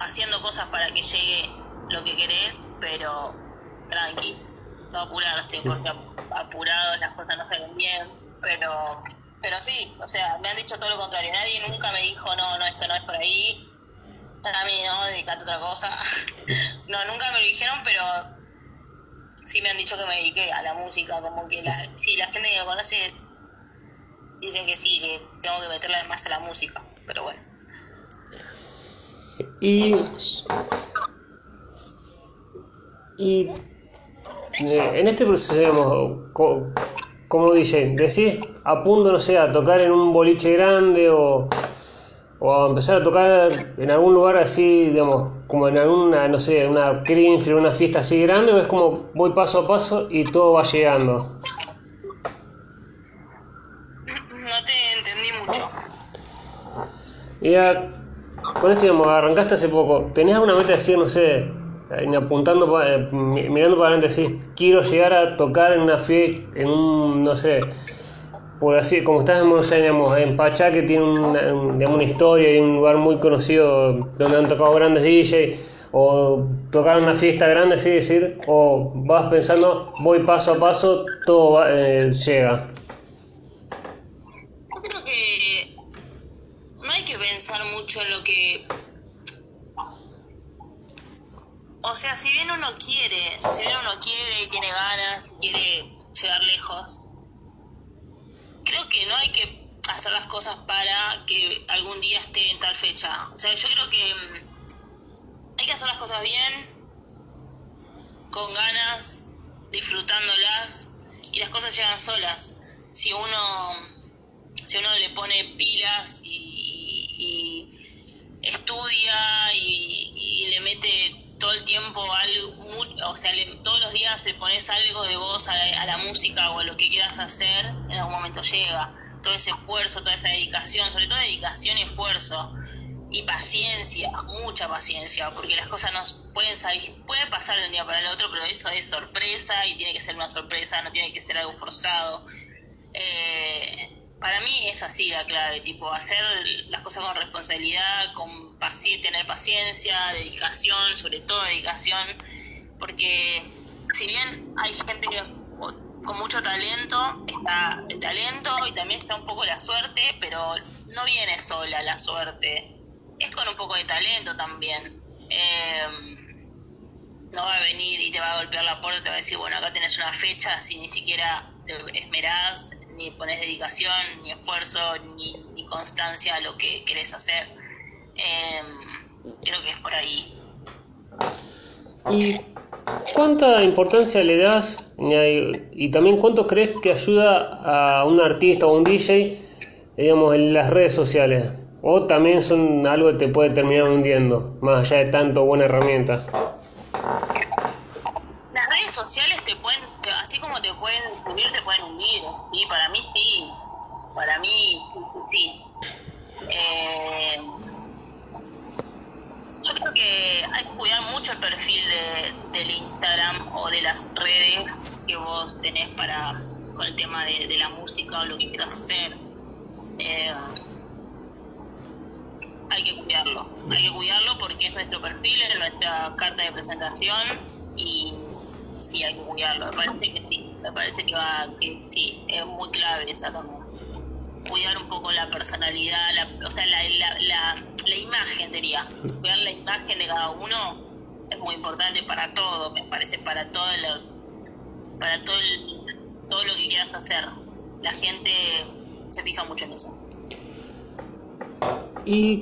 haciendo cosas para que llegue lo que querés, pero tranqui, no apurarse, porque apurados las cosas no salen bien pero pero sí, o sea, me han dicho todo lo contrario. Nadie nunca me dijo, no, no, esto no es por ahí. A mí no, dedicate a otra cosa. no, nunca me lo dijeron, pero sí me han dicho que me dediqué a la música. Como que la, sí, la gente que me conoce dicen que sí, que tengo que meterle más a la música. Pero bueno. Y. Y. Eh, en este proceso, digamos, como dice, decís, apunto, no sé, a tocar en un boliche grande o, o a empezar a tocar en algún lugar así, digamos, como en alguna, no sé, una Greenfield, una fiesta así grande, o es como voy paso a paso y todo va llegando? No te entendí mucho. Ya, con esto, digamos, arrancaste hace poco, ¿tenés alguna meta de decir, no sé, apuntando, eh, mirando para adelante, decís, quiero llegar a tocar en una fiesta, en un, no sé, por así, como estás en Pachá, que tiene una, una historia y un lugar muy conocido donde han tocado grandes DJ, o tocar una fiesta grande, así decir, o vas pensando, voy paso a paso, todo eh, llega. Yo creo que no hay que pensar mucho en lo que o sea, si bien uno quiere, si bien uno quiere y tiene ganas, quiere llegar lejos, creo que no hay que hacer las cosas para que algún día esté en tal fecha. O sea, yo creo que mm, hay que hacer las cosas bien, con ganas, disfrutándolas y las cosas llegan solas. Si uno, si uno le pone pilas y, estudia y le mete todo el tiempo algo, o sea, todos los días le pones algo de voz a la, música o a lo que quieras hacer, en algún momento llega. Todo ese esfuerzo, toda esa dedicación, sobre todo dedicación y esfuerzo. Y paciencia, mucha paciencia, porque las cosas no pueden salir, puede pasar de un día para el otro, pero eso es sorpresa y tiene que ser una sorpresa, no tiene que ser algo forzado. Eh, para mí es así la clave, tipo, hacer las cosas con responsabilidad, con tener paciencia, dedicación, sobre todo dedicación, porque si bien hay gente con mucho talento, está el talento y también está un poco la suerte, pero no viene sola la suerte, es con un poco de talento también. Em, no va a venir y te va a golpear la puerta, te va a decir, bueno, acá tenés una fecha, si ni siquiera te esmerás ni pones dedicación, ni esfuerzo, ni, constancia a lo que querés hacer. Em, creo que es por ahí. ¿Y cuánta importancia le das y también cuánto crees que ayuda a un artista o un DJ, digamos, en las redes sociales? ¿O también son algo que te puede terminar hundiendo, más allá de tanto buena herramienta? Las redes sociales te pueden así como te pueden subir, te pueden Sí, para mí sí. Para mí sí, sí, sí. Eh, yo creo que hay que cuidar mucho el perfil de, del Instagram o de las redes que vos tenés para con el tema de, la música o lo que quieras hacer. Eh, hay que cuidarlo, hay que cuidarlo porque es nuestro perfil, es nuestra carta de presentación y sí hay que cuidarlo. Me parece que sí, me parece que va, que sí, es muy clave esa también. Cuidar un poco la personalidad, la, o sea, la, la, la, imagen diría. Cuidar la imagen de cada uno es muy importante para todo, me parece, para todo lo, para todo, todo lo que quieras hacer. La gente se fija mucho en eso. Y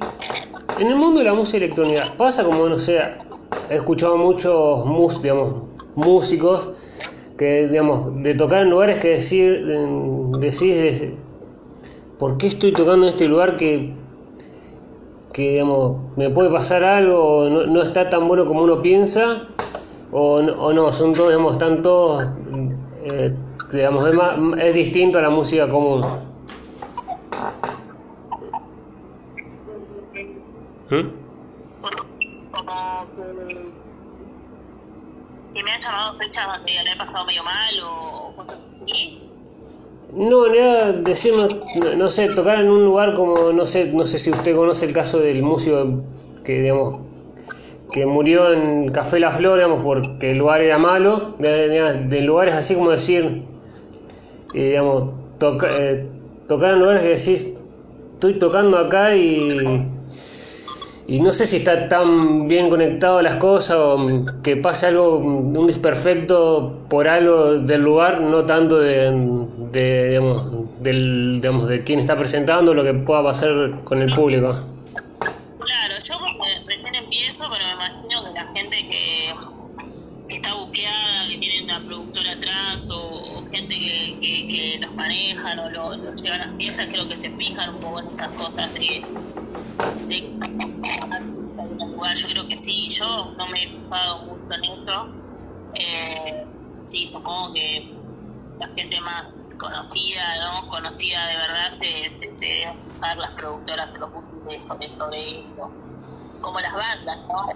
en el mundo de la música electrónica, pasa como, no sé, he escuchado muchos mus, digamos, músicos que, digamos, de tocar en lugares que decir, decís, ¿por qué estoy tocando en este lugar que, que digamos, me puede pasar algo, no, no está tan bueno como uno piensa? O, o no, son todos, digamos, están eh, digamos, es, más, es distinto a la música común. ¿Mm? Como me han llamado fechas donde le he pasado medio mal o. No, era no, sé, tocar en un lugar como, no sé, no sé si usted conoce el caso del músico que, digamos, que murió en Café La Flor, digamos, porque el lugar era malo, de, de lugares así como decir, eh, digamos, toca, eh, tocar en lugares que decís, estoy tocando acá y y no sé si está tan bien conectado las cosas o que pase algo, un desperfecto por algo del lugar, no tanto de, de, digamos, del, digamos, de quien está presentando, lo que pueda pasar con el público. Claro, yo recién empiezo, pero me imagino que la gente que, está buqueada, que tiene una productora atrás o, gente que, que, que, los manejan o lo llevan a fiestas, creo que se fijan un poco en esas cosas de yo creo que sí, yo no me he fijado mucho en eso. Eh, sí, supongo que la gente más conocida, ¿no? Conocida de verdad, se, se, las productoras últimos sobre, sobre esto. Como las bandas, ¿no?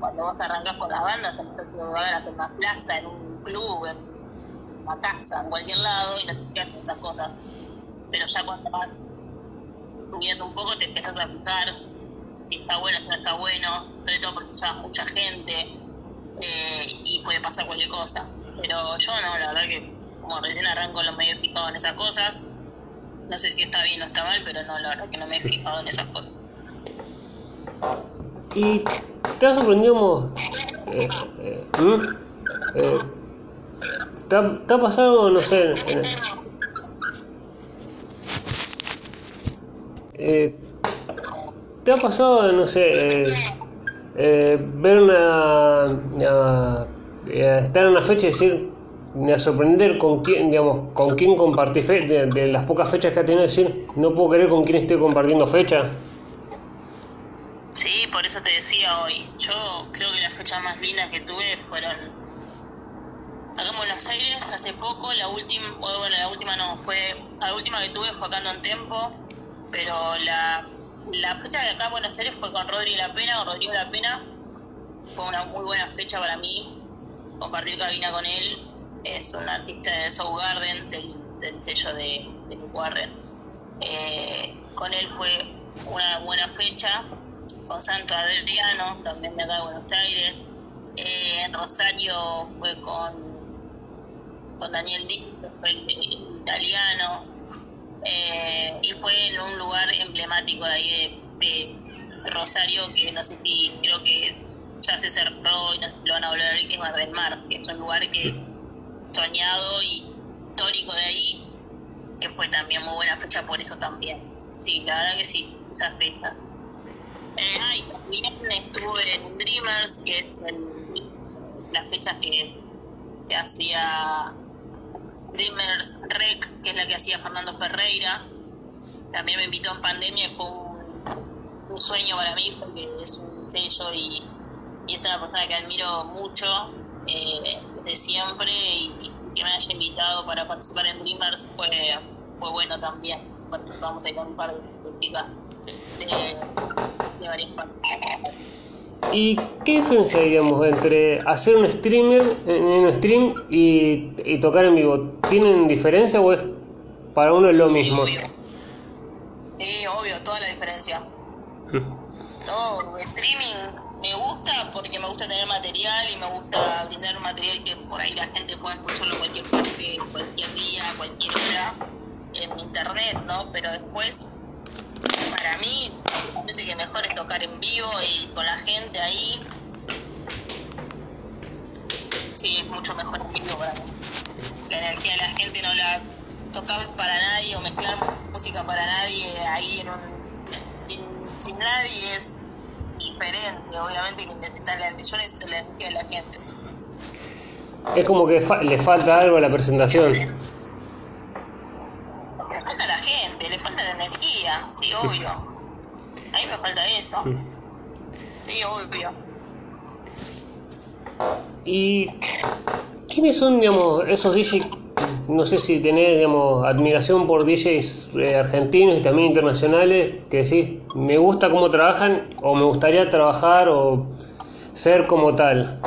Cuando vos arrancas con las bandas, tenés que lugar en una plaza, en un club, en una casa, en cualquier lado, y no te esas cosas. Pero ya cuando vas subiendo un poco, te empiezas a si está bueno, si no está bueno, sobre todo porque lleva mucha gente eh, y puede pasar cualquier cosa. Pero yo no, la verdad que como recién arranco los medio fijado en esas cosas, no sé si está bien o está mal, pero no, la verdad que no me he fijado en esas cosas. ¿Y te ha sorprendido? Eh, eh, eh, ¿te, ha, ¿te, ha, pasado, no sé, en, eh, ¿Te ha pasado, no sé, eh, eh, ver una, estar en una fecha y decir, a sorprender con quién, digamos, con quién compartí fe de, las pocas fechas que ha tenido, decir, no puedo creer con quién estoy compartiendo fecha? Sí, por eso te decía hoy. Yo creo que las fechas más lindas que tuve fueron acá en Buenos Aires hace poco, la última, bueno, la última no, fue, la última que tuve fue acá en Tempo, pero la la fecha de acá en Buenos Aires fue con Rodri La Pena, con Rodrigo La Pena. Fue una muy buena fecha para mí. Compartir cabina con él. Es un artista de Soul Garden, del, sello de, de Warren. Eh, con él fue una buena fecha. Con Santo Adriano, también de acá de Buenos Aires. Eh, en Rosario fue con, con Daniel Díaz, fue el italiano eh, y fue en un lugar emblemático de ahí de, Rosario que no sé si creo que ya se cerró y no sé si lo van a volver a abrir que es Mar del Mar que es un lugar que soñado y histórico de ahí que fue también muy buena fecha por eso también. Sí la verdad que sí esa fecha. Eh, ay, también estuve en Dreamers que es el, las fechas que, que hacía Dreamers Rec, que es la que hacía Fernando Ferreira. También me invitó en pandemia fue un, sueño para mí porque es un sello y, es una persona que admiro mucho eh, desde siempre y, que me haya invitado para participar en Dreamers fue, fue bueno también. Participamos de un par de chicas de, de varias partes. ¿Y qué diferencia, digamos, entre hacer un streamer en un stream y, y tocar en vivo? ¿Tienen diferencia o es para uno es lo mismo? Sí, obvio, toda la diferencia. no, streaming me gusta porque me gusta tener material y me gusta brindar un material que por ahí la gente pueda escucharlo cualquier parte, cualquier día, cualquier hora en internet, ¿no? Pero después para mí, que mejor es tocar en vivo y con la gente ahí. Sí, es mucho mejor en vivo para mí. La energía de la gente no la tocar para nadie o mezclar música para nadie ahí en un sin, nadie es diferente obviamente que necesita la, yo necesito la energía de la gente es como que le falta algo a la presentación Sí. obvio. ¿Y quiénes son, digamos, esos DJs? No sé si tenés, digamos, admiración por DJs eh, argentinos y también internacionales que decís, me gusta cómo trabajan o me gustaría trabajar o ser como tal.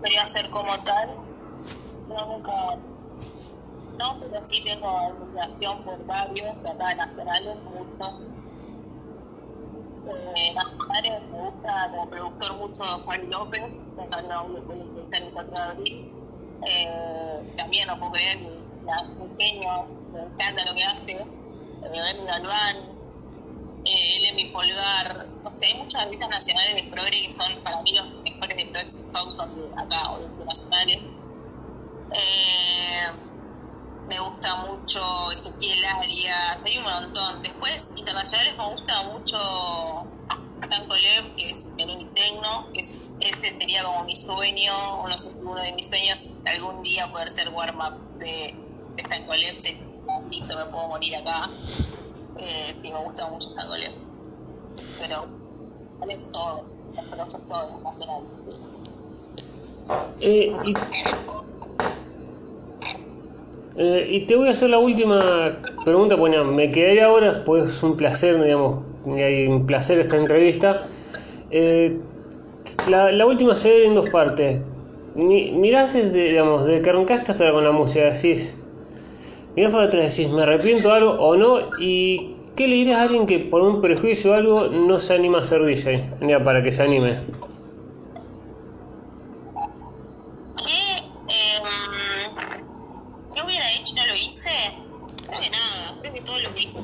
Podría ser como tal. No, nunca. No, pero sí tengo admiración por varios, acá nacionales, me gusta como productor mucho Juan López, en 4 de abril. Eh, también no puedo creer que es pequeño, me encanta lo que hace. Eh, Emi Galván, eh, Elemi Polgar, o sea, hay muchas artistas nacionales de progre que son para mí los mejores de progre house acá, o de nacionales. Me gusta mucho Ezequiel Arias, hay un montón. Después, internacionales me gusta mucho Tanko Lev, que es Melodic Tecno, que es, ese sería como mi sueño, o no sé si uno de mis sueños, algún día poder ser warm-up de, de Tanko Lev, listo, me puedo morir acá. Eh, sí, me gusta mucho Tanko Lev. Pero, vale todo, los conozco todos, nacionales. Eh, y eh, y te voy a hacer la última pregunta, bueno, me quedaría ahora, pues es un placer, digamos, un placer esta entrevista. Eh, la, la, última se ve en dos partes. mirás desde, digamos, desde que arrancaste hasta con la música, decís, mirás para atrás, decís, me arrepiento de algo o no, y ¿qué le dirías a alguien que por un prejuicio o algo no se anima a ser DJ? Para que se anime.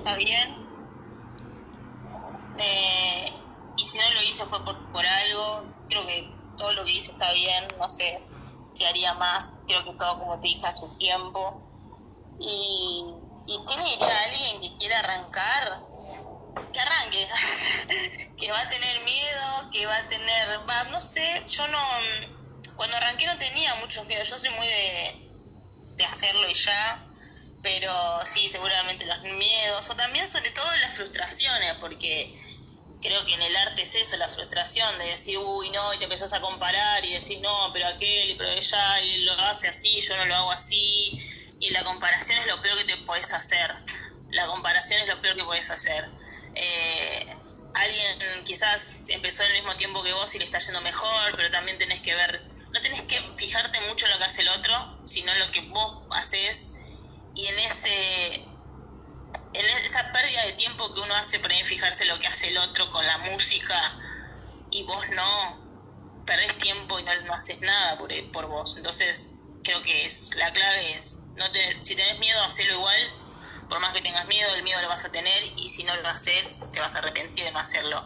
está bien. Eh, y si no lo hice fue por, por algo. Creo que todo lo que hice está bien. No sé si haría más. Creo que todo, como te dije, a su tiempo. Y, y ¿qué le diría a alguien que quiera arrancar? Que arranque. que va a tener miedo, que va a tener. Va, no sé, yo no. Cuando arranqué no tenía muchos miedos. Yo soy muy de, de hacerlo y ya pero sí, seguramente los miedos, o también sobre todo las frustraciones, porque creo que en el arte es eso, la frustración de decir, uy, no, y te empezás a comparar y decir, no, pero aquel, pero ella lo hace así, yo no lo hago así, y la comparación es lo peor que te puedes hacer, la comparación es lo peor que puedes hacer. Eh, alguien quizás empezó al mismo tiempo que vos y le está yendo mejor, pero también tenés que ver, no tenés que fijarte mucho en lo que hace el otro, sino en lo que vos haces y en ese en esa pérdida de tiempo que uno hace para fijarse lo que hace el otro con la música y vos no perdés tiempo y no, no haces nada por, por vos. Entonces creo que es la clave es no te, si tenés miedo hacerlo igual. Por más que tengas miedo el miedo lo vas a tener y si no lo haces te vas a arrepentir de no hacerlo.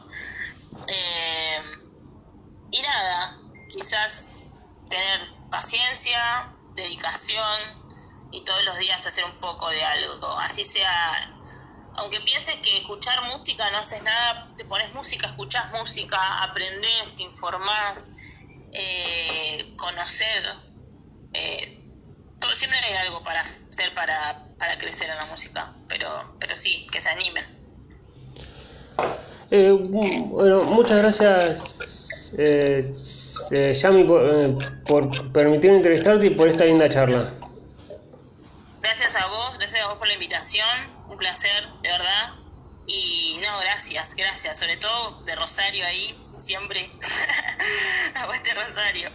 Eh, y nada quizás tener paciencia dedicación y todos los días hacer un poco de algo, así sea, aunque pienses que escuchar música no haces nada, te pones música, escuchas música, aprendes, te informás, eh, conocer, eh, siempre hay algo para hacer para, para crecer en la música, pero, pero sí, que se animen. Eh, bueno, muchas gracias, eh, Yami, por, por permitirme entrevistarte y por esta linda charla. Gracias a vos, gracias a vos por la invitación, un placer, de verdad. Y no, gracias, gracias, sobre todo de Rosario ahí, siempre. Aguante Rosario.